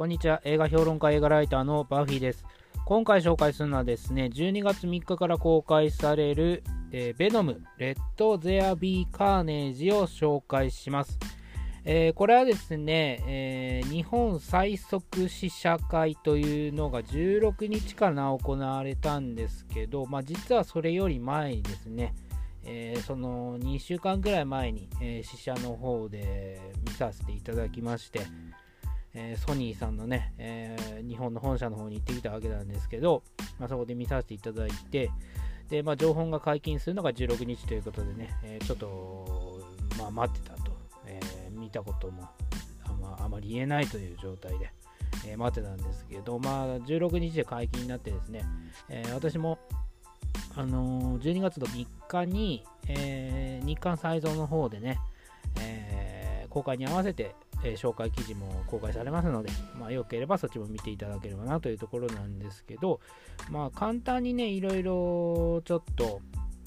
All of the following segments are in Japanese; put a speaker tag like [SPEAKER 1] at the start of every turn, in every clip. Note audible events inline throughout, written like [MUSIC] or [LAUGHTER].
[SPEAKER 1] こんにちは。映画評論家、映画ライターのバフィーです。今回紹介するのはですね、12月3日から公開される、えー、ベノム、レッド・ゼア・ビー・カーネージを紹介します。えー、これはですね、えー、日本最速試写会というのが16日から行われたんですけど、まあ、実はそれより前にですね、えー、その2週間ぐらい前に、え試写の方で見させていただきまして、えー、ソニーさんのね、えー、日本の本社の方に行ってきたわけなんですけど、まあ、そこで見させていただいて、で、まあ、情報が解禁するのが16日ということでね、えー、ちょっと、まあ、待ってたと、え見たこともあまあまり言えないという状態で、え待ってたんですけど、まあ、16日で解禁になってですね、え私も、あの12月の3日に、え日韓再造の方でね、え公開に合わせて、えー、紹介記事も公開されますので、まあ、よければそっちも見ていただければなというところなんですけど、まあ、簡単にね、いろいろちょっと、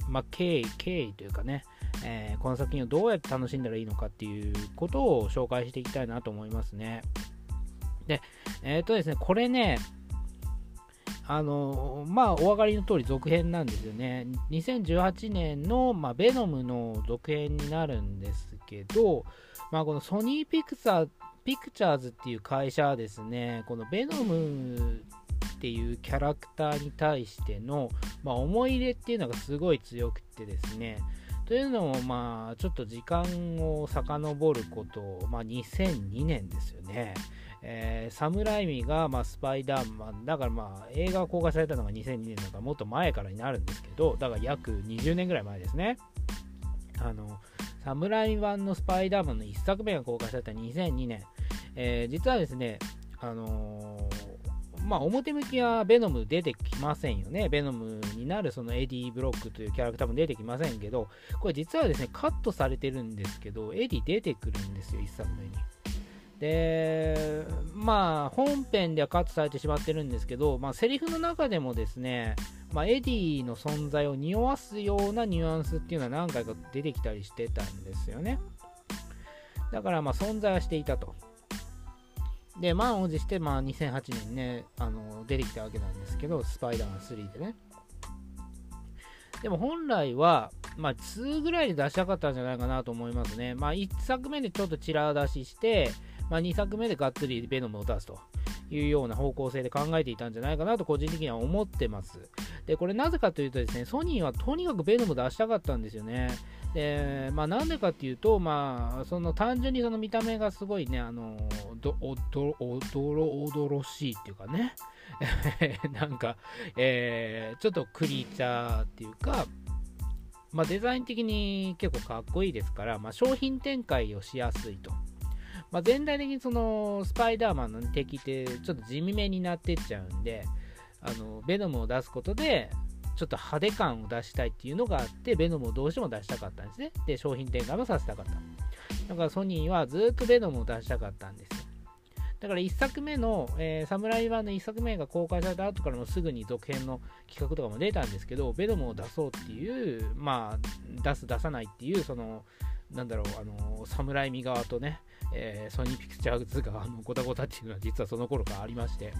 [SPEAKER 1] まあ、経緯、経緯というかね、えー、この作品をどうやって楽しんだらいいのかっていうことを紹介していきたいなと思いますね。で、えっ、ー、とですね、これね、あのまあ、お分かりの通り続編なんですよね。2018年の、まあ、ベノムの続編になるんですけど、まあ、このソニーピクサーピクチャーズっていう会社はですね、このベノムっていうキャラクターに対しての、まあ、思い入れっていうのがすごい強くてですね、というのも、まあ、ちょっと時間を遡ること、まあ、2002年ですよね。えー、サムライミが、まあ、スパイダーマン、だからまあ映画が公開されたのが2002年だからもっと前からになるんですけど、だから約20年ぐらい前ですね。あの、サムライミ版のスパイダーマンの1作目が公開された2002年、えー、実はですね、あのー、まあ、表向きはベノム出てきませんよね。ベノムになるそのエディ・ブロックというキャラクターも出てきませんけど、これ実はですね、カットされてるんですけど、エディ出てくるんですよ、1作目に。で、まあ、本編ではカットされてしまってるんですけど、まあ、セリフの中でもですね、まあ、エディの存在を匂わすようなニュアンスっていうのは何回か出てきたりしてたんですよね。だからまあ存在はしていたと。で、満を持してまあ2008年ね、あの出てきたわけなんですけど、スパイダーマン3でね。でも本来は、まあ、2ぐらいで出したかったんじゃないかなと思いますね。まあ、1作目でちょっとチラ出しして、まあ、2作目でがっつりベノムを出すというような方向性で考えていたんじゃないかなと個人的には思ってます。で、これなぜかというとですね、ソニーはとにかくベノム出したかったんですよね。で、まあなんでかっていうと、まあ、その単純にその見た目がすごいね、あの、どおどおどろおどろしいっていうかね、[LAUGHS] なんか、えー、ちょっとクリーチャーっていうか、まあ、デザイン的に結構かっこいいですから、まあ、商品展開をしやすいと。まあ、全体的にそのスパイダーマンの敵ってちょっと地味めになってっちゃうんで、あのベノムを出すことでちょっと派手感を出したいっていうのがあってベノムをどうしても出したかったんですね。で商品展開もさせたかった。だからソニーはずっとベノムを出したかったんですよ。だから1作目の、えー、サムライ版の1作目が公開された後からもすぐに続編の企画とかも出たんですけど、ベノムを出そうっていう、まあ、出す、出さないっていう、その、なんだろう、あの、サムライミ側とね、えー、ソニーピクチャーズ側のごたごたっていうのは実はその頃からありまして、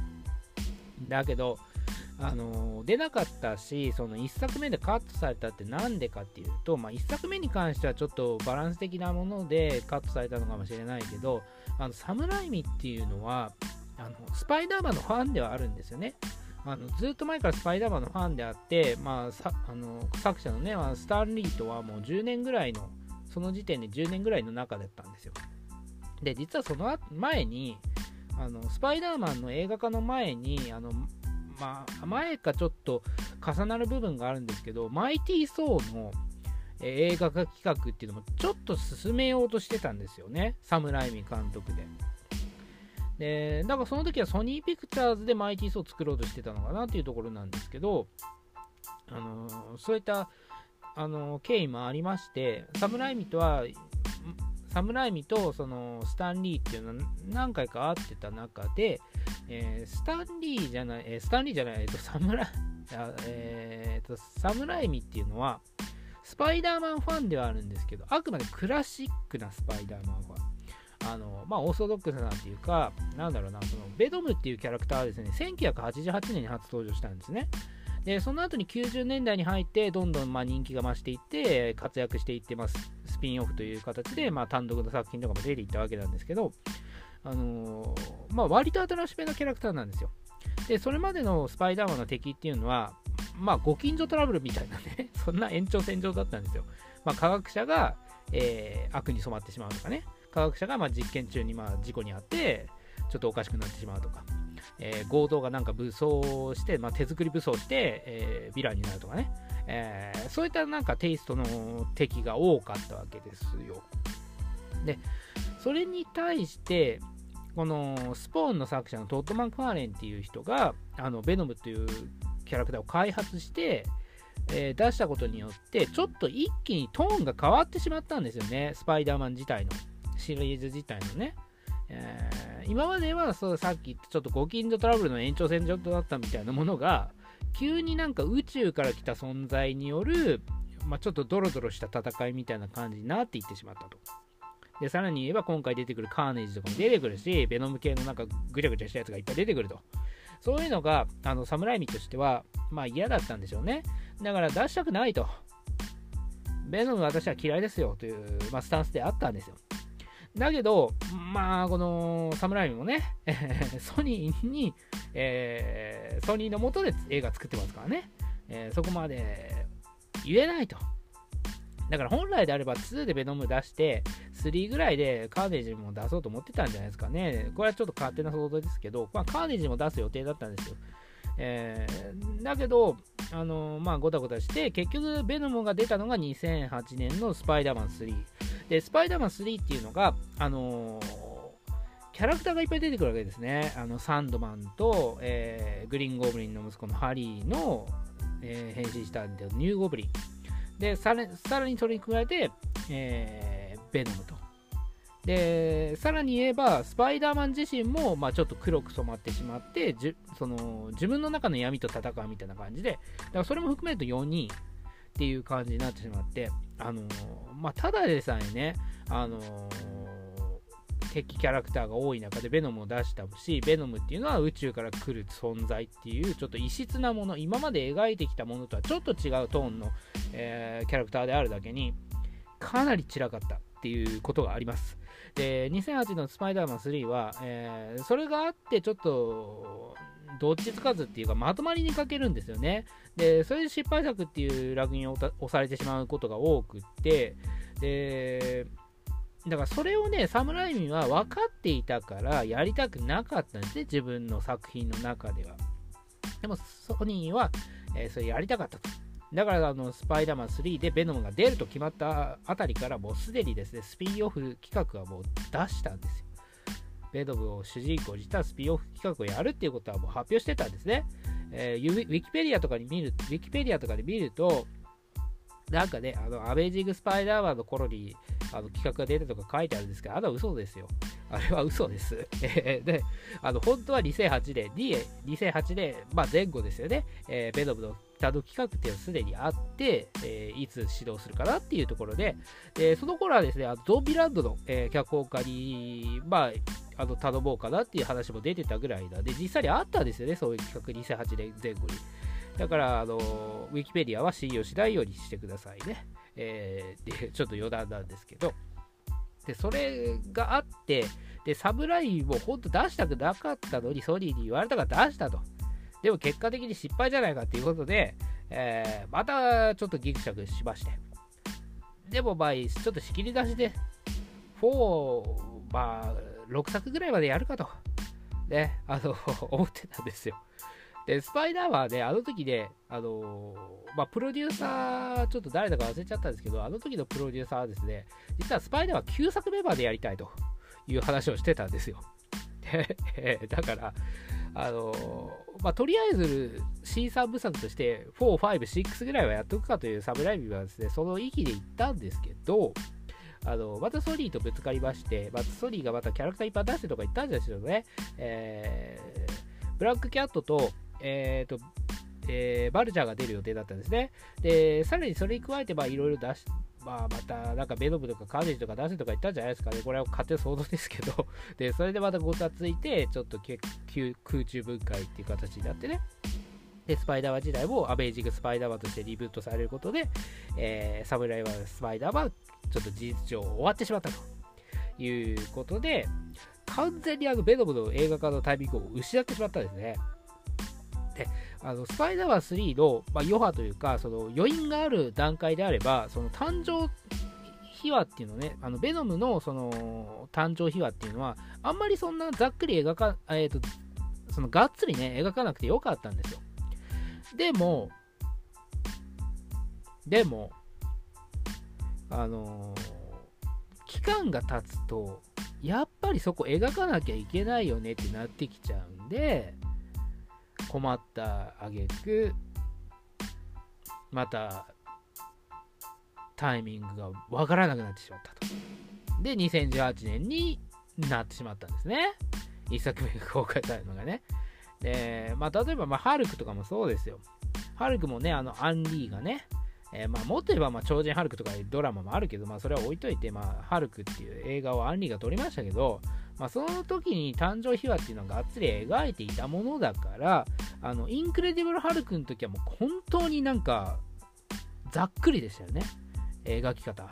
[SPEAKER 1] だけど、あの出なかったし、その1作目でカットされたって何でかっていうと、まあ、1作目に関してはちょっとバランス的なものでカットされたのかもしれないけど、あのサムライミっていうのはあの、スパイダーマンのファンではあるんですよね。あのずっと前からスパイダーマンのファンであって、まあ、さあの作者のね、まあ、スタンリーとはもう10年ぐらいの、その時点で10年ぐらいの中だったんですよ。で、実はその前に、あのスパイダーマンの映画化の前に、あのまあ、前かちょっと重なる部分があるんですけど、マイティー・ソーの映画化企画っていうのもちょっと進めようとしてたんですよね、サムライミ監督で。で、だからその時はソニーピクチャーズでマイティー・ソーを作ろうとしてたのかなっていうところなんですけど、あのそういったあの経緯もありまして、サムライミとはサムライミとそのスタンリーっていうのは何回か会ってた中で、えー、スタンリーじゃない、えー、スタンリーじゃない、えー、とサムラえーと、サムライミっていうのは、スパイダーマンファンではあるんですけど、あくまでクラシックなスパイダーマンファン。あのまあ、オーソドックスなっていうか、なんだろうな、そのベドムっていうキャラクターはですね、1988年に初登場したんですね。で、その後に90年代に入って、どんどんまあ人気が増していって、活躍していってます。ピンオフという形で、まあ、単独の作品とかも出ていったわけなんですけど、あのー、まあ、割と新しめのキャラクターなんですよ。で、それまでのスパイダーマンの敵っていうのは、まあ、ご近所トラブルみたいなね、[LAUGHS] そんな延長線上だったんですよ。まあ、科学者が、えー、悪に染まってしまうとかね、科学者がま実験中にまあ事故に遭って、ちょっとおかしくなってしまうとか、えー、強盗がなんか武装して、まあ、手作り武装して、えー、ヴィランになるとかね、えー、そういったなんかテイストの敵が多かったわけですよ。で、それに対して、このスポーンの作者のトッド・マン・クァーレンっていう人が、あのベノムというキャラクターを開発して、えー、出したことによって、ちょっと一気にトーンが変わってしまったんですよね、スパイダーマン自体の。シリーズ自体のね。えー、今まではそうさっき言ったちょっとご近所トラブルの延長線上だったみたいなものが、急になんか宇宙から来た存在による、まあ、ちょっとドロドロした戦いみたいな感じになっていってしまったと。で、さらに言えば今回出てくるカーネージとかも出てくるし、ベノム系のなんかぐちゃぐちゃしたやつがいっぱい出てくると。そういうのが、あの、侍味としては、まあ嫌だったんでしょうね。だから出したくないと。ベノム私は嫌いですよという、まあ、スタンスであったんですよ。だけど、まあ、この侍もね、[LAUGHS] ソニーに、えー、ソニーのもとで映画作ってますからね、えー、そこまで言えないと。だから本来であれば2でベノム出して、3ぐらいでカーネージも出そうと思ってたんじゃないですかね。これはちょっと勝手な想像ですけど、まあ、カーネージも出す予定だったんですよ。えー、だけど、あのー、まあ、ごたごたして、結局、ベノムが出たのが2008年のスパイダーマン3。で、スパイダーマン3っていうのが、あの、キャラクターがいっぱい出てくるわけですね。あのサンドマンと、えー、グリーンゴブリンの息子のハリーの、えー、変身したんでニューゴブリン。で、さらさらにそれに加えて、えー、ベノムと。で、さらに言えば、スパイダーマン自身も、まあ、ちょっと黒く染まってしまってじその、自分の中の闇と戦うみたいな感じで、だからそれも含めると4人っていう感じになってしまって、あのー、まあ、ただでさえね、あのー、敵キャラクターが多い中でベノムを出したし、ベノムっていうのは宇宙から来る存在っていう、ちょっと異質なもの、今まで描いてきたものとはちょっと違うトーンの、えー、キャラクターであるだけに、かなり散らかったっていうことがあります。で、2008のスパイダーマン3は、えー、それがあって、ちょっと、どっちつかずっていうか、まとまりに欠けるんですよね。で、それで失敗作っていうラグインを押されてしまうことが多くって、で、だからそれをね、サムライミは分かっていたからやりたくなかったんですね、自分の作品の中では。でも、ソニーは、えー、それやりたかったと。だからあのスパイダーマン3でベノムが出ると決まったあたりからもうすでにですね、スピンオフ企画はもう出したんですよ。ベノムを主人公にしたスピンオフ企画をやるっていうことはもう発表してたんですね。えー、ウィキペディアとかに見る、ウィキペディアとかで見ると、なんかね、あの、アメージング・スパイダーマンの頃に、あの、企画が出たとか書いてあるんですけど、あれは嘘ですよ。あれは嘘です。[LAUGHS] で、あの、本当は2008年に、2008年、まあ前後ですよね、えー、ベノムのタド企画っていうのはすでにあって、えー、いつ指導するかなっていうところで、でその頃はですね、あのゾンビランドの、えー、脚本家に、まあ、あの頼もうかなっていう話も出てたぐらいなんで、実際にあったんですよね、そういう企画2008年前後に。だから、あの、ウィキペディアは信用しないようにしてくださいね。えー、ちょっと余談なんですけど。で、それがあって、で、サブラインを本当出したくなかったのに、ソニーに言われたから出したと。でも結果的に失敗じゃないかっていうことで、えー、またちょっとギクシャクしまして。でもまあ、ちょっと仕切り出しで、4、まあ、6作ぐらいまでやるかと、ね、あの、[LAUGHS] 思ってたんですよ。で、スパイダーマンね、あの時ね、あの、まあ、プロデューサー、ちょっと誰だか忘れちゃったんですけど、あの時のプロデューサーはですね、実はスパイダーマン9作目までやりたいという話をしてたんですよ。[LAUGHS] で、だから、あのまあ、とりあえず C3 部作として4、5、6ぐらいはやっとくかというサブライブはですね、その域で行ったんですけど、あの、またソニーとぶつかりまして、またソニーがまたキャラクターいっぱい出してとか言ったんですよね。えー、ブラックキャットと、えー、と、えー、バルチャーが出る予定だったんですね。で、さらにそれに加えて、まあ、いろいろ出して、まあ、また、なんかベノムとかカーネージとか出せとか言ったんじゃないですかね。これは勝手想像ですけど。[LAUGHS] で、それでまたごたついて、ちょっと空中分解っていう形になってね。で、スパイダーマン自体もアベージングスパイダーマンとしてリブートされることで、えー、サムライはスパイダーマン、ちょっと事実上終わってしまったということで、完全にあのベノムの映画化のタイミングを失ってしまったんですね。で、あのスパイダーマン3の、まあ、余波というか、その余韻がある段階であれば、その誕生秘話っていうのね、あのベノムのその誕生秘話っていうのは、あんまりそんなざっくり描か、えっ、ー、と、そのがっつりね、描かなくてよかったんですよ。でも、でも、あの、期間が経つと、やっぱりそこ描かなきゃいけないよねってなってきちゃうんで、困った挙句またタイミングがわからなくなってしまったと。で、2018年になってしまったんですね。1作目が公開されるのがね。で、まあ、例えば、まあ、ハルクとかもそうですよ。ハルクもね、あの、アンリーがね、えー、まあ、もっと言えば、まあ、超人ハルクとかドラマもあるけど、まあ、それは置いといて、まあ、ハルクっていう映画をアンリーが撮りましたけど、まあ、その時に誕生秘話っていうのががっつり描いていたものだから、あの、インクレディブル・ハルクの時はもう本当になんか、ざっくりでしたよね。描き方。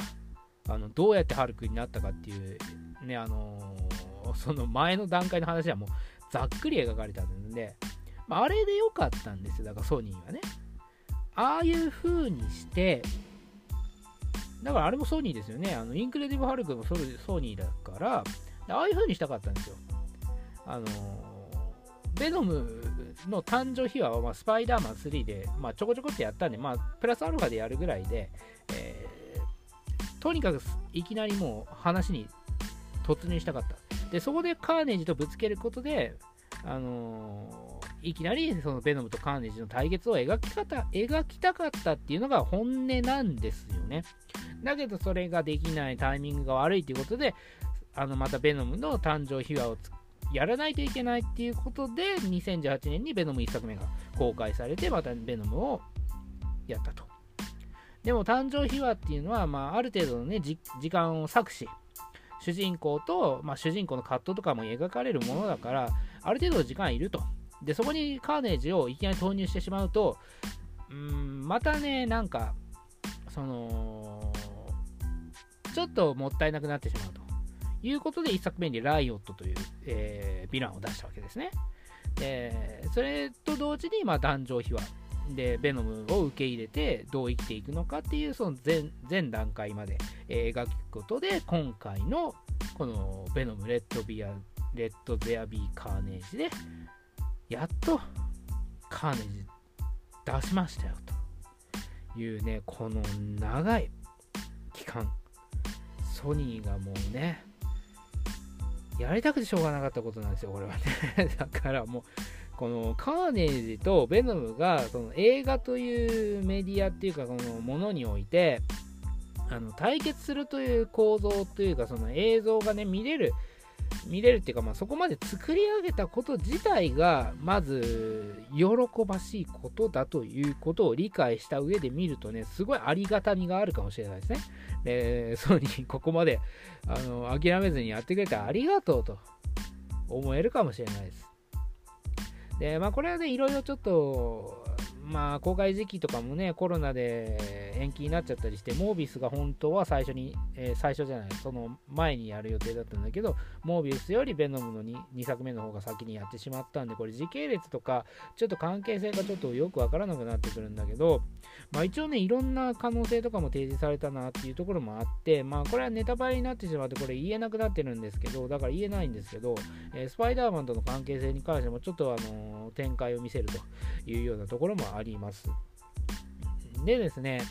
[SPEAKER 1] あの、どうやってハルクになったかっていう、ね、あのー、その前の段階の話はもうざっくり描かれたんで、まあ、あれでよかったんですよ。だからソニーはね。ああいう風にして、だからあれもソニーですよね。あのインクレディブ・ハルクもソニーだから、ああいう風にしたかったんですよ。あのベノムの誕生秘話は、まあ、スパイダーマン3で、まあ、ちょこちょこってやったんで、まあ、プラスアルファでやるぐらいで、えー、とにかくいきなりもう話に突入したかった。で、そこでカーネージとぶつけることで、あのー、いきなりそのベノムとカーネージの対決を描き方描きたかったっていうのが本音なんですよね。だけどそれができないタイミングが悪いということで、あのまたベノムの誕生秘話をやらないといけないっていうことで、2018年にベノム1作目が公開されて、またベノムをやったと。でも誕生秘話っていうのは、まあ、ある程度のね、時間を割くし、主人公と、まあ、主人公の葛藤とかも描かれるものだから、ある程度の時間いると。で、そこにカーネージをいきなり投入してしまうと、うん、またね、なんか、その、ちょっともったいなくなってしまうと。いうことで、1作目にライオットという、えー、ヴィランを出したわけですね。で、それと同時に、まあ、壇上秘話で、ベノムを受け入れて、どう生きていくのかっていう、その前前段階まで、えー、描くことで、今回の、この、ベノム、レッドビア、レッド・ゼア・ビー・カーネージで、やっと、カーネージ出しましたよ、というね、この長い期間、ソニーがもうね、やりたくてしょうがなかったことなんですよ、これはね。[LAUGHS] だからもう、このカーネージとベノムがその映画というメディアっていうか、このものにおいて、あの対決するという構造というか、その映像がね、見れる見れるっていうか、まあ、そこまで作り上げたこと自体がまず喜ばしいことだということを理解した上で見るとねすごいありがたみがあるかもしれないですね。で [LAUGHS] ソニーここまであの諦めずにやってくれてありがとうと思えるかもしれないです。でまあこれはねいろいろちょっとまあ、公開時期とかもね、コロナで延期になっちゃったりして、モービスが本当は最初に、えー、最初じゃない、その前にやる予定だったんだけど、モービスよりベノムの 2, 2作目の方が先にやってしまったんで、これ時系列とか、ちょっと関係性がちょっとよくわからなくなってくるんだけど、まあ一応ね、いろんな可能性とかも提示されたなっていうところもあって、まあこれはネタバレになってしまって、これ言えなくなってるんですけど、だから言えないんですけど、えー、スパイダーマンとの関係性に関してもちょっとあのー、展開を見せるというようなところもあります。でですね、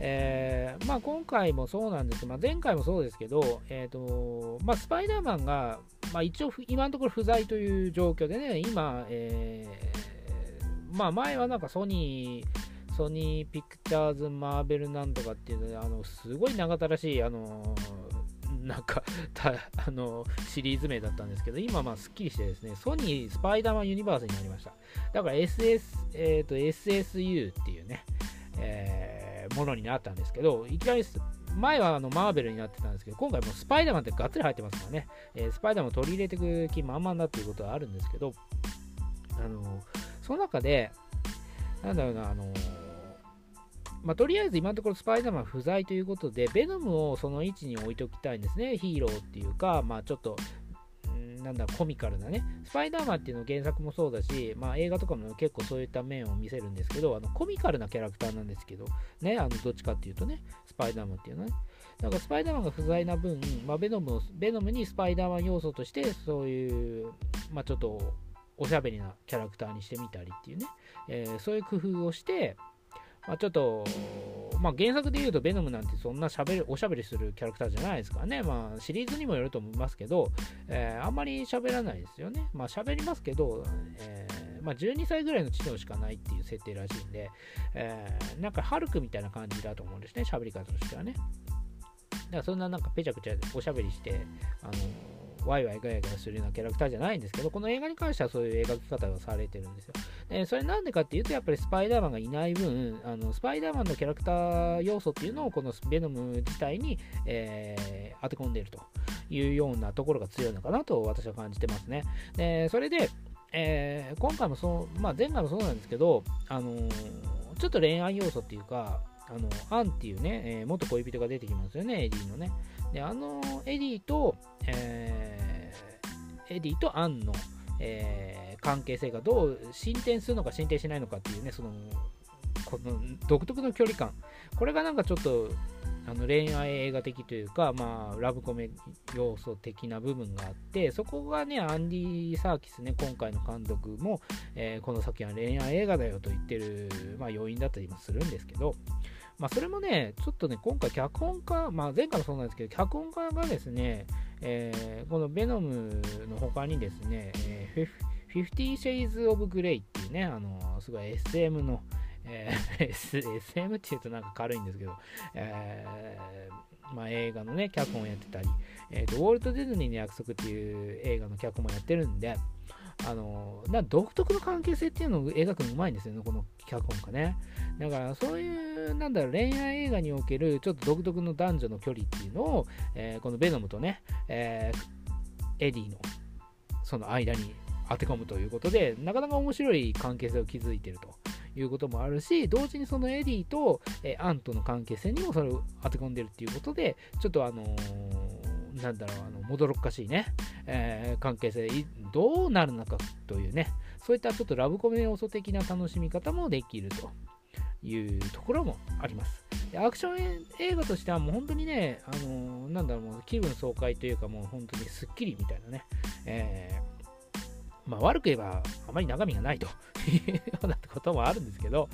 [SPEAKER 1] えー、まあ、今回もそうなんです、まあ、前回もそうですけど、えーとまあ、スパイダーマンが、まあ、一応今のところ不在という状況でね、今、えー、まあ、前はなんかソニー、ソニーピクチャーズマーベルなんとかっていうので、あのすごい長たらしい、あのなんかあのシリーズ名だったんですけど、今まあすっきりしてですね、ソニースパイダーマンユニバースになりました。だから SS、えーと、SSU っていうね、えー、ものになったんですけど、いきなり前はあのマーベルになってたんですけど、今回もスパイダーマンってがっつり入ってますからね、えー、スパイダーマン取り入れていく気満々だっていうことはあるんですけど、あのその中で、なんだろうな、あのまあ、とりあえず今のところスパイダーマン不在ということで、ベノムをその位置に置いておきたいんですね。ヒーローっていうか、まあ、ちょっとなんだコミカルなね、スパイダーマンっていうの原作もそうだし、まあ、映画とかも結構そういった面を見せるんですけど、あのコミカルなキャラクターなんですけど、ね、あのどっちかっていうとね、スパイダーマンっていうのはね。だからスパイダーマンが不在な分、まあ、ベノムをベノムにスパイダーマン要素として、そういう、まあ、ちょっとおしゃべりなキャラクターにしてみたりっていうね、えー、そういう工夫をして、まあ、ちょっと、まあ、原作で言うと、ベノムなんてそんなしゃべるおしゃべりするキャラクターじゃないですからね。まあ、シリーズにもよると思いますけど、えー、あんまり喋らないですよね。まあ、喋りますけど、えー、まあ、12歳ぐらいの知能しかないっていう設定らしいんで、えー、なんか、ハルクみたいな感じだと思うんですね、喋り方としてはね。だからそんななんかペチャクチャおしゃべりして、あのワイワイガヤガヤするようなキャラクターじゃないんですけど、この映画に関してはそういう描き方がされてるんですよ。でそれなんでかっていうと、やっぱりスパイダーマンがいない分、あのスパイダーマンのキャラクター要素っていうのをこのベノム自体に、えー、当て込んでいるというようなところが強いのかなと私は感じてますね。でそれで、えー、今回もそう、まあ、前回もそうなんですけど、あのー、ちょっと恋愛要素っていうか、あのアンっていうね、えー、元恋人が出てきますよね、エディのね。で、あのエディと、えー、エディとアンの、えー、関係性がどう進展するのか進展しないのかっていうね、その、この独特の距離感。これがなんかちょっと、あの恋愛映画的というか、まあ、ラブコメ要素的な部分があって、そこがね、アンディ・サーキスね、今回の監督も、えー、この先は恋愛映画だよと言ってる、まあ、要因だったりもするんですけど、まあ、それもね、ちょっとね、今回脚本家、まあ、前回もそうなんですけど、脚本家がですね、えー、このベノムの他にですね、えー、50 Shades of Grey っていうね、あのすごい SM の、えー、[LAUGHS] SM っていうとなんか軽いんですけど、えー、まあ、映画のね、脚本をやってたり、えーと、ウォルト・ディズニーの約束っていう映画の脚本もやってるんで、あのな独特の関係性っていうのを描くのうまいんですよね、この脚本家ね。だからそういう、なんだろう、恋愛映画におけるちょっと独特の男女の距離っていうのを、えー、このベノムとね、えー、エディのその間に当て込むということで、なかなか面白い関係性を築いてるということもあるし、同時にそのエディと、え、アンとの関係性にもそれを当て込んでるっていうことで、ちょっとあのー、なんだろう、あの、もどろっかしいね、えー、関係性、どうなるのかというね、そういったちょっとラブコメ要素的な楽しみ方もできると。いうところもあります。アクション映画としてはもう本当にね、あのー、なんだろう、気分爽快というかもう本当にスッキリみたいなね、えー、まあ悪く言えばあまり中身がないと。[LAUGHS] いうようなこともあるんですけど、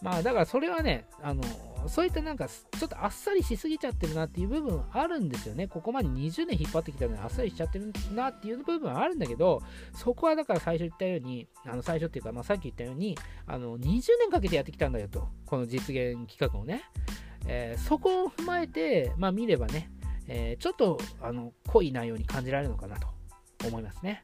[SPEAKER 1] まあだからそれはね、あのそういったなんかちょっとあっさりしすぎちゃってるなっていう部分あるんですよね。ここまで20年引っ張ってきたのにあっさりしちゃってるなっていう部分はあるんだけど、そこはだから最初言ったように、あの最初っていうか、まあ、さっき言ったように、あの20年かけてやってきたんだよと、この実現企画をね。えー、そこを踏まえて、まあ、見ればね、えー、ちょっとあの濃い内容に感じられるのかなと思いますね。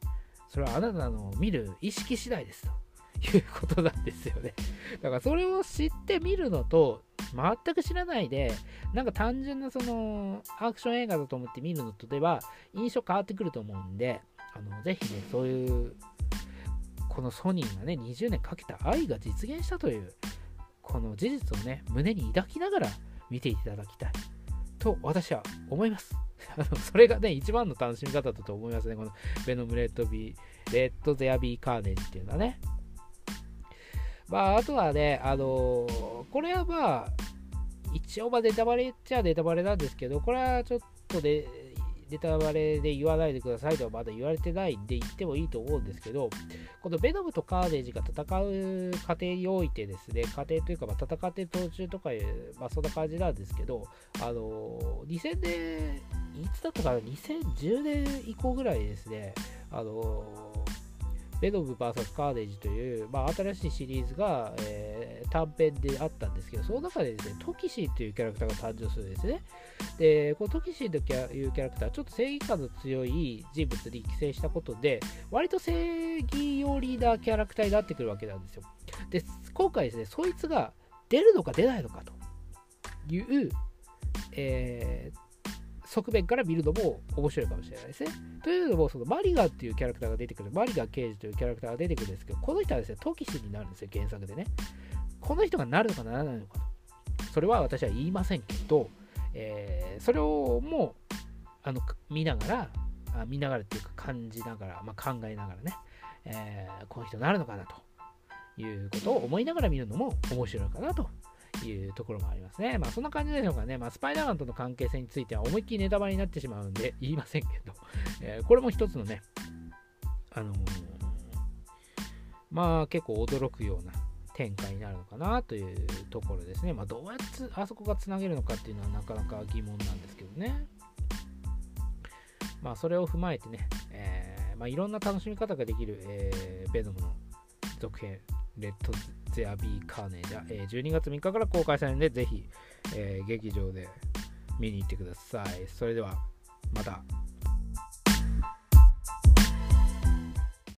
[SPEAKER 1] それはあなたの見る意識次第ですと。いうことなんですよね。だからそれを知ってみるのと、全く知らないで、なんか単純なそのアクション映画だと思って見るのとでは印象変わってくると思うんで、あのぜひね、そういう、このソニーがね、20年かけた愛が実現したという、この事実をね、胸に抱きながら見ていただきたいと私は思います。[LAUGHS] それがね、一番の楽しみ方だと思いますね。このベノムレッドビー、レッドゼアビーカーネージっていうのはね。まあ、あとはね、あのー、これはまあ、一応まあネタバレっちゃネタバレなんですけど、これはちょっとで、ネタバレで言わないでくださいとはまだ言われてないんで言ってもいいと思うんですけど、このベノムとカーネージが戦う過程においてですね、過程というか、まあ、戦って途中とか、まあ、そんな感じなんですけど、あの、2000年、いつだったかな、2010年以降ぐらいですね、あのベノム VS カーネージという、まあ、新しいシリーズが、えー、短編であったんですけど、その中でですね、トキシーというキャラクターが誕生するんですね。で、このトキシーというキャラクター、ちょっと正義感の強い人物に寄生したことで、割と正義寄りなキャラクターになってくるわけなんですよ。で、今回ですね、そいつが出るのか出ないのかという、えー、側面から見るのも面白いかもしれないですね。というのも、そのマリガっていうキャラクターが出てくる、マリガ刑事というキャラクターが出てくるんですけど、この人はですね、トキシになるんですよ、原作でね。この人がなるのかならないのかと。それは私は言いませんけど、えー、それをもうあの見ながらあ、見ながらっていうか感じながら、まあ、考えながらね、えー、この人なるのかなということを思いながら見るのも面白いかなというところもありますね。まあそんな感じでしょうかね。まあスパイダーマンとの関係性については思いっきりネタバレになってしまうんで言いませんけど、[LAUGHS] えー、これも一つのね、あのー、まあ結構驚くような展開になるのかなというところですね。まあどうやってあそこがつなげるのかっていうのはなかなか疑問なんですけどね。まあそれを踏まえてね、えーまあ、いろんな楽しみ方ができる、えー、ベノムの続編レッド・ゼア・ビー・カーネージャ、えー、12月3日から公開されるので、ぜひ、えー、劇場で見に行ってください。それでは、また。